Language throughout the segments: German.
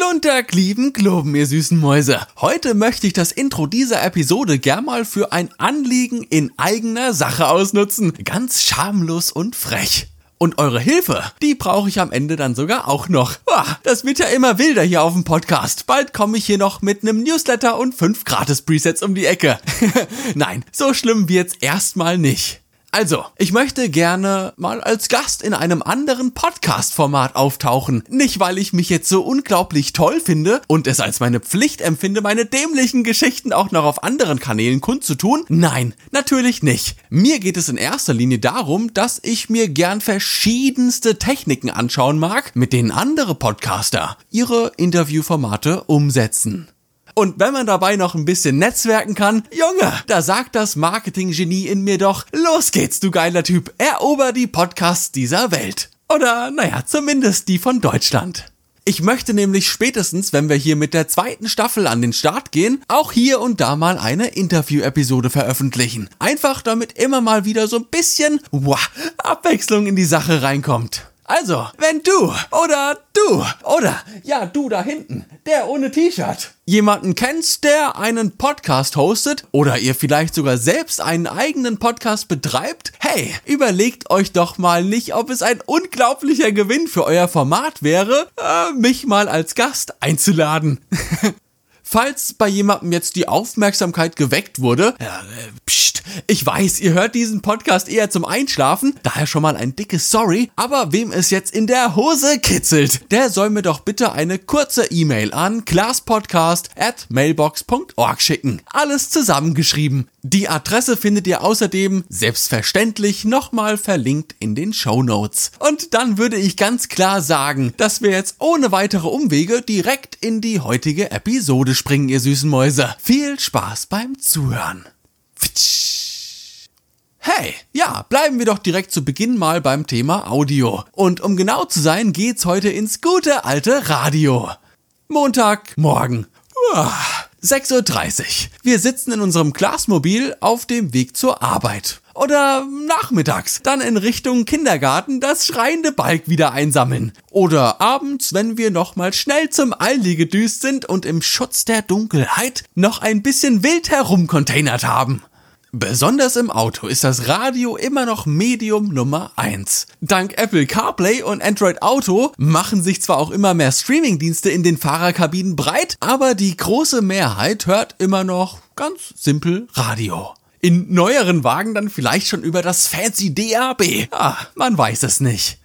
Gluntag, lieben Globen, ihr süßen Mäuse. Heute möchte ich das Intro dieser Episode gern mal für ein Anliegen in eigener Sache ausnutzen. Ganz schamlos und frech. Und eure Hilfe, die brauche ich am Ende dann sogar auch noch. Boah, das wird ja immer wilder hier auf dem Podcast. Bald komme ich hier noch mit einem Newsletter und fünf Gratis-Presets um die Ecke. Nein, so schlimm wird's erstmal nicht. Also, ich möchte gerne mal als Gast in einem anderen Podcast-Format auftauchen. Nicht, weil ich mich jetzt so unglaublich toll finde und es als meine Pflicht empfinde, meine dämlichen Geschichten auch noch auf anderen Kanälen kundzutun. Nein, natürlich nicht. Mir geht es in erster Linie darum, dass ich mir gern verschiedenste Techniken anschauen mag, mit denen andere Podcaster ihre Interviewformate umsetzen. Und wenn man dabei noch ein bisschen netzwerken kann, Junge, da sagt das Marketinggenie in mir doch, los geht's, du geiler Typ, erober die Podcasts dieser Welt. Oder, naja, zumindest die von Deutschland. Ich möchte nämlich spätestens, wenn wir hier mit der zweiten Staffel an den Start gehen, auch hier und da mal eine Interview-Episode veröffentlichen. Einfach damit immer mal wieder so ein bisschen, wow, Abwechslung in die Sache reinkommt. Also, wenn du oder du oder ja, du da hinten, der ohne T-Shirt, jemanden kennst, der einen Podcast hostet oder ihr vielleicht sogar selbst einen eigenen Podcast betreibt, hey, überlegt euch doch mal nicht, ob es ein unglaublicher Gewinn für euer Format wäre, äh, mich mal als Gast einzuladen. Falls bei jemandem jetzt die Aufmerksamkeit geweckt wurde, äh, pst, ich weiß, ihr hört diesen Podcast eher zum Einschlafen, daher schon mal ein dickes Sorry, aber wem es jetzt in der Hose kitzelt, der soll mir doch bitte eine kurze E-Mail an classpodcast at mailbox.org schicken. Alles zusammengeschrieben. Die Adresse findet ihr außerdem selbstverständlich nochmal verlinkt in den Show Notes. Und dann würde ich ganz klar sagen, dass wir jetzt ohne weitere Umwege direkt in die heutige Episode springen, ihr süßen Mäuse. Viel Spaß beim Zuhören. Hey, ja, bleiben wir doch direkt zu Beginn mal beim Thema Audio. Und um genau zu sein, geht's heute ins gute alte Radio. Montagmorgen. Uah. 6.30 Uhr. Wir sitzen in unserem Glasmobil auf dem Weg zur Arbeit. Oder nachmittags, dann in Richtung Kindergarten das schreiende Balk wieder einsammeln. Oder abends, wenn wir nochmal schnell zum Aldi gedüst sind und im Schutz der Dunkelheit noch ein bisschen wild herumcontainert haben. Besonders im Auto ist das Radio immer noch Medium Nummer 1. Dank Apple CarPlay und Android Auto machen sich zwar auch immer mehr Streamingdienste in den Fahrerkabinen breit, aber die große Mehrheit hört immer noch ganz simpel Radio. In neueren Wagen dann vielleicht schon über das fancy DAB. Ah, man weiß es nicht.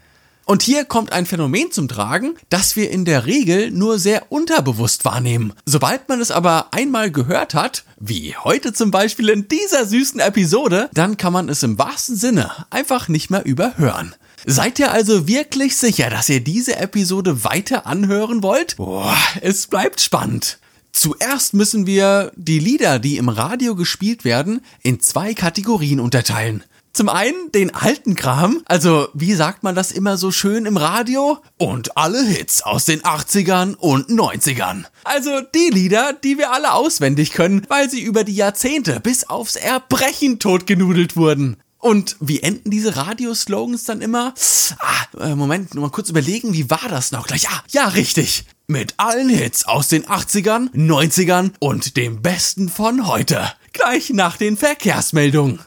Und hier kommt ein Phänomen zum Tragen, das wir in der Regel nur sehr unterbewusst wahrnehmen. Sobald man es aber einmal gehört hat, wie heute zum Beispiel in dieser süßen Episode, dann kann man es im wahrsten Sinne einfach nicht mehr überhören. Seid ihr also wirklich sicher, dass ihr diese Episode weiter anhören wollt? Boah, es bleibt spannend. Zuerst müssen wir die Lieder, die im Radio gespielt werden, in zwei Kategorien unterteilen. Zum einen den alten Kram, also wie sagt man das immer so schön im Radio? Und alle Hits aus den 80ern und 90ern. Also die Lieder, die wir alle auswendig können, weil sie über die Jahrzehnte bis aufs Erbrechen totgenudelt wurden. Und wie enden diese Radioslogans dann immer? Ah, äh, Moment, nur mal kurz überlegen, wie war das noch gleich? Ja, ja, richtig. Mit allen Hits aus den 80ern, 90ern und dem Besten von heute. Gleich nach den Verkehrsmeldungen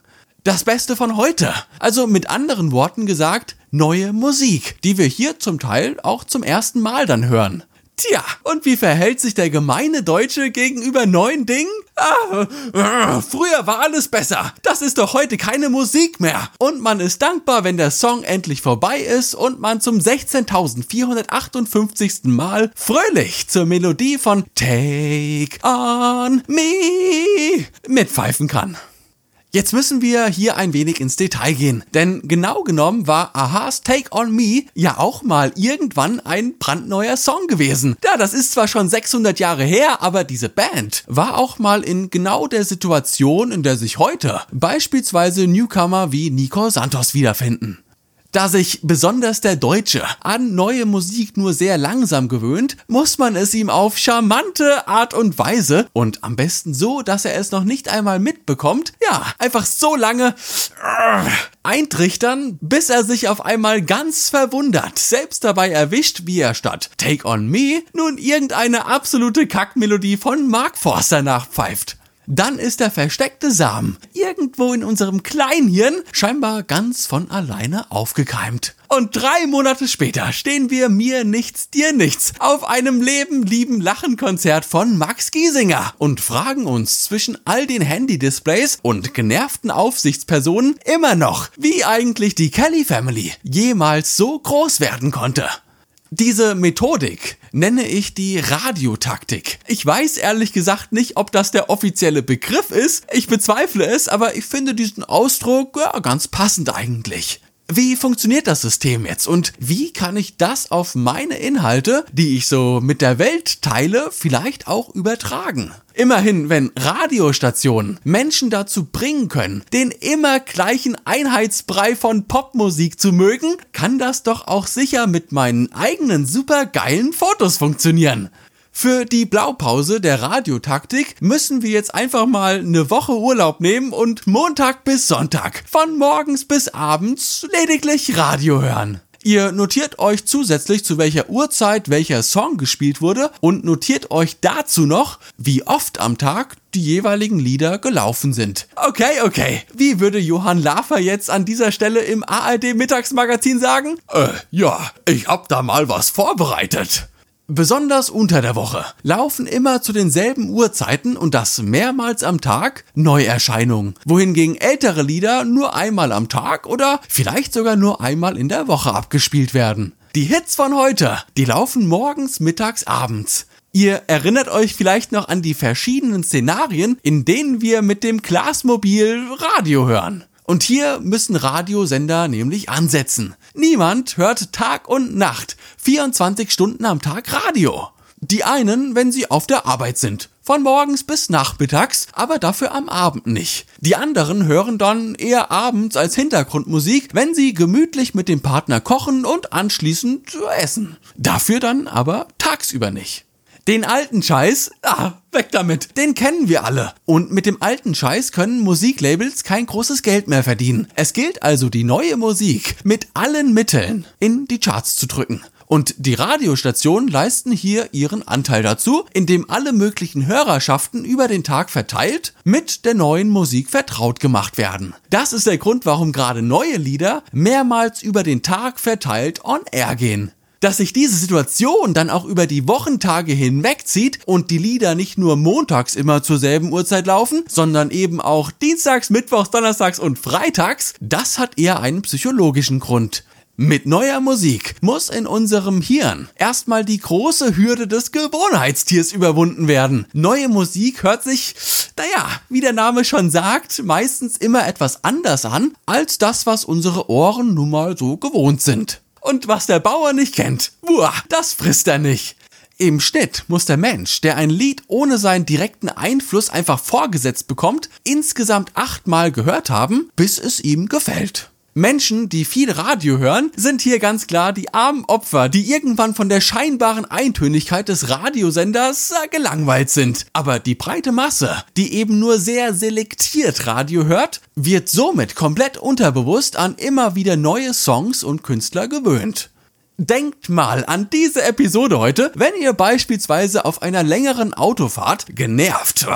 das Beste von heute. Also mit anderen Worten gesagt, neue Musik, die wir hier zum Teil auch zum ersten Mal dann hören. Tja, und wie verhält sich der gemeine Deutsche gegenüber neuen Dingen? Ah, äh, früher war alles besser. Das ist doch heute keine Musik mehr. Und man ist dankbar, wenn der Song endlich vorbei ist und man zum 16.458. Mal fröhlich zur Melodie von Take on Me mitpfeifen kann. Jetzt müssen wir hier ein wenig ins Detail gehen, denn genau genommen war Aha's Take on Me ja auch mal irgendwann ein brandneuer Song gewesen. Ja, das ist zwar schon 600 Jahre her, aber diese Band war auch mal in genau der Situation, in der sich heute beispielsweise Newcomer wie Nico Santos wiederfinden. Da sich besonders der Deutsche an neue Musik nur sehr langsam gewöhnt, muss man es ihm auf charmante Art und Weise und am besten so, dass er es noch nicht einmal mitbekommt, ja, einfach so lange eintrichtern, bis er sich auf einmal ganz verwundert, selbst dabei erwischt, wie er statt Take on Me nun irgendeine absolute Kackmelodie von Mark Forster nachpfeift dann ist der versteckte Samen irgendwo in unserem Kleinhirn scheinbar ganz von alleine aufgekeimt. Und drei Monate später stehen wir mir nichts, dir nichts auf einem Leben, lieben Lachen-Konzert von Max Giesinger und fragen uns zwischen all den Handy-Displays und genervten Aufsichtspersonen immer noch, wie eigentlich die Kelly Family jemals so groß werden konnte. Diese Methodik nenne ich die Radiotaktik. Ich weiß ehrlich gesagt nicht, ob das der offizielle Begriff ist. Ich bezweifle es, aber ich finde diesen Ausdruck ja, ganz passend eigentlich. Wie funktioniert das System jetzt und wie kann ich das auf meine Inhalte, die ich so mit der Welt teile, vielleicht auch übertragen? Immerhin, wenn Radiostationen Menschen dazu bringen können, den immer gleichen Einheitsbrei von Popmusik zu mögen, kann das doch auch sicher mit meinen eigenen supergeilen Fotos funktionieren. Für die Blaupause der Radiotaktik müssen wir jetzt einfach mal eine Woche Urlaub nehmen und Montag bis Sonntag von morgens bis abends lediglich Radio hören. Ihr notiert euch zusätzlich, zu welcher Uhrzeit welcher Song gespielt wurde und notiert euch dazu noch, wie oft am Tag die jeweiligen Lieder gelaufen sind. Okay, okay. Wie würde Johann Lafer jetzt an dieser Stelle im ARD Mittagsmagazin sagen? Äh, ja, ich hab da mal was vorbereitet. Besonders unter der Woche laufen immer zu denselben Uhrzeiten und das mehrmals am Tag Neuerscheinungen, wohingegen ältere Lieder nur einmal am Tag oder vielleicht sogar nur einmal in der Woche abgespielt werden. Die Hits von heute, die laufen morgens, mittags, abends. Ihr erinnert euch vielleicht noch an die verschiedenen Szenarien, in denen wir mit dem Glasmobil Radio hören. Und hier müssen Radiosender nämlich ansetzen. Niemand hört Tag und Nacht 24 Stunden am Tag Radio. Die einen, wenn sie auf der Arbeit sind. Von morgens bis nachmittags, aber dafür am Abend nicht. Die anderen hören dann eher abends als Hintergrundmusik, wenn sie gemütlich mit dem Partner kochen und anschließend essen. Dafür dann aber tagsüber nicht. Den alten Scheiß, ah, weg damit, den kennen wir alle. Und mit dem alten Scheiß können Musiklabels kein großes Geld mehr verdienen. Es gilt also, die neue Musik mit allen Mitteln in die Charts zu drücken. Und die Radiostationen leisten hier ihren Anteil dazu, indem alle möglichen Hörerschaften über den Tag verteilt mit der neuen Musik vertraut gemacht werden. Das ist der Grund, warum gerade neue Lieder mehrmals über den Tag verteilt on air gehen dass sich diese Situation dann auch über die Wochentage hinwegzieht und die Lieder nicht nur montags immer zur selben Uhrzeit laufen, sondern eben auch dienstags, mittwochs, donnerstags und freitags, das hat eher einen psychologischen Grund. Mit neuer Musik muss in unserem Hirn erstmal die große Hürde des Gewohnheitstiers überwunden werden. Neue Musik hört sich, naja, wie der Name schon sagt, meistens immer etwas anders an als das, was unsere Ohren nun mal so gewohnt sind. Und was der Bauer nicht kennt, buah, das frisst er nicht. Im Schnitt muss der Mensch, der ein Lied ohne seinen direkten Einfluss einfach vorgesetzt bekommt, insgesamt achtmal gehört haben, bis es ihm gefällt. Menschen, die viel Radio hören, sind hier ganz klar die armen Opfer, die irgendwann von der scheinbaren Eintönigkeit des Radiosenders äh, gelangweilt sind. Aber die breite Masse, die eben nur sehr selektiert Radio hört, wird somit komplett unterbewusst an immer wieder neue Songs und Künstler gewöhnt. Denkt mal an diese Episode heute, wenn ihr beispielsweise auf einer längeren Autofahrt genervt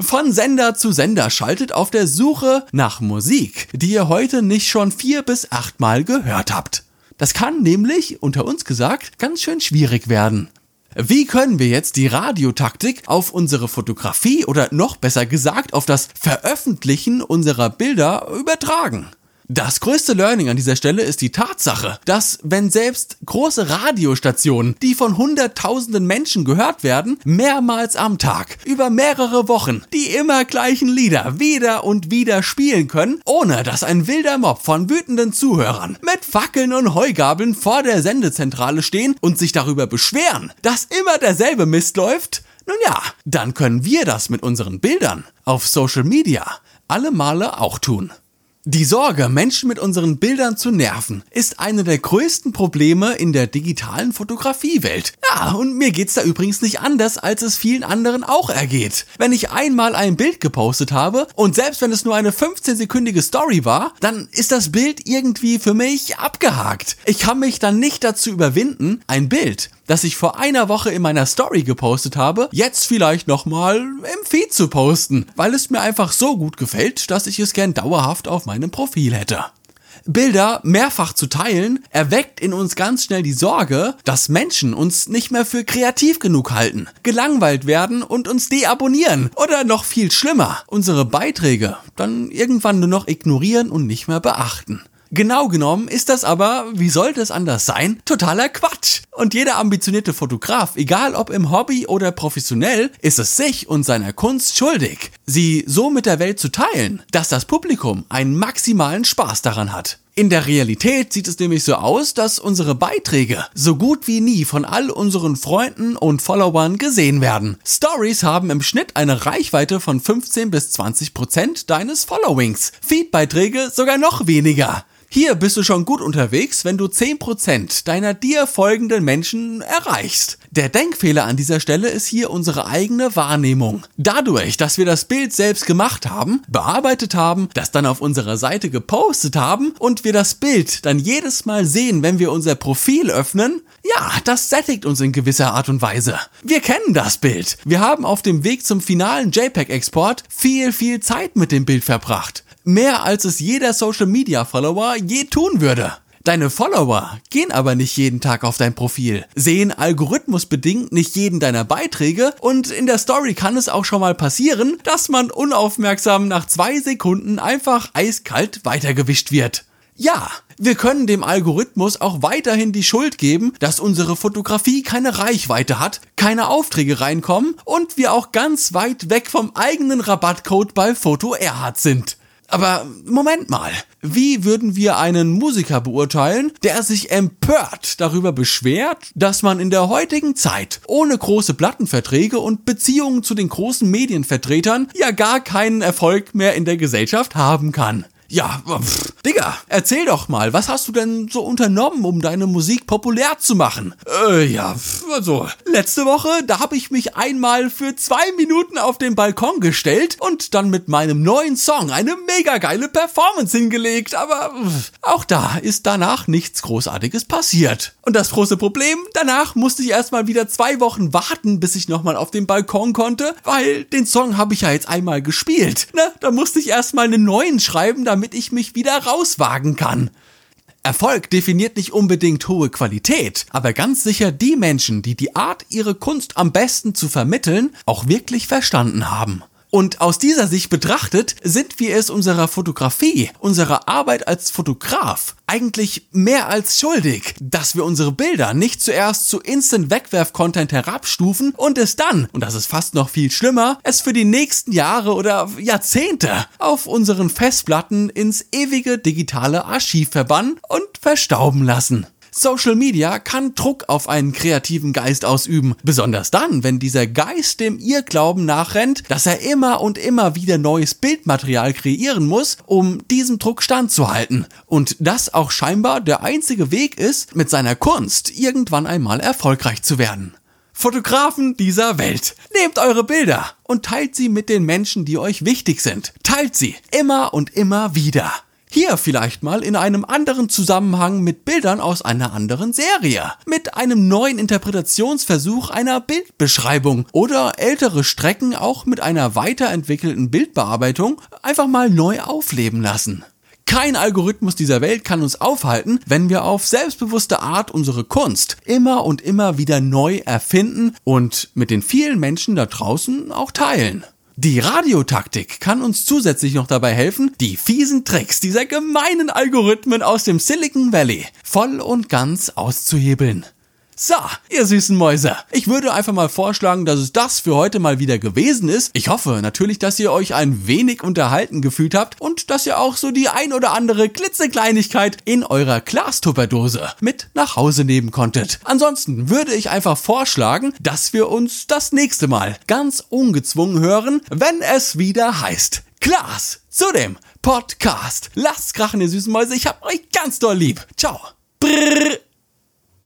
von Sender zu Sender schaltet auf der Suche nach Musik, die ihr heute nicht schon vier bis achtmal gehört habt. Das kann nämlich, unter uns gesagt, ganz schön schwierig werden. Wie können wir jetzt die Radiotaktik auf unsere Fotografie oder noch besser gesagt auf das Veröffentlichen unserer Bilder übertragen? Das größte Learning an dieser Stelle ist die Tatsache, dass wenn selbst große Radiostationen, die von hunderttausenden Menschen gehört werden, mehrmals am Tag, über mehrere Wochen, die immer gleichen Lieder wieder und wieder spielen können, ohne dass ein wilder Mob von wütenden Zuhörern mit Fackeln und Heugabeln vor der Sendezentrale stehen und sich darüber beschweren, dass immer derselbe Mist läuft, nun ja, dann können wir das mit unseren Bildern auf Social Media alle Male auch tun. Die Sorge, Menschen mit unseren Bildern zu nerven, ist eine der größten Probleme in der digitalen Fotografiewelt. Ja, und mir geht's da übrigens nicht anders, als es vielen anderen auch ergeht. Wenn ich einmal ein Bild gepostet habe und selbst wenn es nur eine 15-sekündige Story war, dann ist das Bild irgendwie für mich abgehakt. Ich kann mich dann nicht dazu überwinden, ein Bild, das ich vor einer Woche in meiner Story gepostet habe, jetzt vielleicht nochmal im Feed zu posten, weil es mir einfach so gut gefällt, dass ich es gern dauerhaft auf meinem Profil hätte. Bilder mehrfach zu teilen, erweckt in uns ganz schnell die Sorge, dass Menschen uns nicht mehr für kreativ genug halten, gelangweilt werden und uns deabonnieren oder noch viel schlimmer, unsere Beiträge dann irgendwann nur noch ignorieren und nicht mehr beachten. Genau genommen ist das aber, wie sollte es anders sein, totaler Quatsch. Und jeder ambitionierte Fotograf, egal ob im Hobby oder professionell, ist es sich und seiner Kunst schuldig, sie so mit der Welt zu teilen, dass das Publikum einen maximalen Spaß daran hat. In der Realität sieht es nämlich so aus, dass unsere Beiträge so gut wie nie von all unseren Freunden und Followern gesehen werden. Stories haben im Schnitt eine Reichweite von 15 bis 20 Prozent deines Followings. Feedbeiträge sogar noch weniger. Hier bist du schon gut unterwegs, wenn du 10% deiner dir folgenden Menschen erreichst. Der Denkfehler an dieser Stelle ist hier unsere eigene Wahrnehmung. Dadurch, dass wir das Bild selbst gemacht haben, bearbeitet haben, das dann auf unserer Seite gepostet haben und wir das Bild dann jedes Mal sehen, wenn wir unser Profil öffnen, ja, das sättigt uns in gewisser Art und Weise. Wir kennen das Bild. Wir haben auf dem Weg zum finalen JPEG-Export viel, viel Zeit mit dem Bild verbracht. Mehr als es jeder Social Media Follower je tun würde. Deine Follower gehen aber nicht jeden Tag auf dein Profil, sehen algorithmusbedingt nicht jeden deiner Beiträge und in der Story kann es auch schon mal passieren, dass man unaufmerksam nach zwei Sekunden einfach eiskalt weitergewischt wird. Ja, wir können dem Algorithmus auch weiterhin die Schuld geben, dass unsere Fotografie keine Reichweite hat, keine Aufträge reinkommen und wir auch ganz weit weg vom eigenen Rabattcode bei Foto Erhard sind. Aber Moment mal, wie würden wir einen Musiker beurteilen, der sich empört darüber beschwert, dass man in der heutigen Zeit ohne große Plattenverträge und Beziehungen zu den großen Medienvertretern ja gar keinen Erfolg mehr in der Gesellschaft haben kann? Ja, pff, Digga, erzähl doch mal, was hast du denn so unternommen, um deine Musik populär zu machen? Äh, ja, also, letzte Woche, da habe ich mich einmal für zwei Minuten auf den Balkon gestellt und dann mit meinem neuen Song eine mega geile Performance hingelegt, aber pff, auch da ist danach nichts Großartiges passiert. Und das große Problem, danach musste ich erstmal wieder zwei Wochen warten, bis ich nochmal auf den Balkon konnte, weil den Song habe ich ja jetzt einmal gespielt. Ne? Da musste ich erstmal einen neuen schreiben, damit damit ich mich wieder rauswagen kann. Erfolg definiert nicht unbedingt hohe Qualität, aber ganz sicher die Menschen, die die Art, ihre Kunst am besten zu vermitteln, auch wirklich verstanden haben. Und aus dieser Sicht betrachtet sind wir es unserer Fotografie, unserer Arbeit als Fotograf eigentlich mehr als schuldig, dass wir unsere Bilder nicht zuerst zu Instant-Wegwerf-Content herabstufen und es dann, und das ist fast noch viel schlimmer, es für die nächsten Jahre oder Jahrzehnte auf unseren Festplatten ins ewige digitale Archiv verbannen und verstauben lassen. Social Media kann Druck auf einen kreativen Geist ausüben, besonders dann, wenn dieser Geist dem Irrglauben nachrennt, dass er immer und immer wieder neues Bildmaterial kreieren muss, um diesem Druck standzuhalten. Und das auch scheinbar der einzige Weg ist, mit seiner Kunst irgendwann einmal erfolgreich zu werden. Fotografen dieser Welt. Nehmt eure Bilder und teilt sie mit den Menschen, die euch wichtig sind. Teilt sie immer und immer wieder. Hier vielleicht mal in einem anderen Zusammenhang mit Bildern aus einer anderen Serie. Mit einem neuen Interpretationsversuch einer Bildbeschreibung oder ältere Strecken auch mit einer weiterentwickelten Bildbearbeitung einfach mal neu aufleben lassen. Kein Algorithmus dieser Welt kann uns aufhalten, wenn wir auf selbstbewusste Art unsere Kunst immer und immer wieder neu erfinden und mit den vielen Menschen da draußen auch teilen. Die Radiotaktik kann uns zusätzlich noch dabei helfen, die fiesen Tricks dieser gemeinen Algorithmen aus dem Silicon Valley voll und ganz auszuhebeln. So, ihr süßen Mäuse. Ich würde einfach mal vorschlagen, dass es das für heute mal wieder gewesen ist. Ich hoffe natürlich, dass ihr euch ein wenig unterhalten gefühlt habt und dass ihr auch so die ein oder andere klitzekleinigkeit in eurer Glastupperdose mit nach Hause nehmen konntet. Ansonsten würde ich einfach vorschlagen, dass wir uns das nächste Mal ganz ungezwungen hören, wenn es wieder heißt Klaas zu dem Podcast. Lasst krachen, ihr süßen Mäuse. Ich hab euch ganz doll lieb. Ciao. Brrr.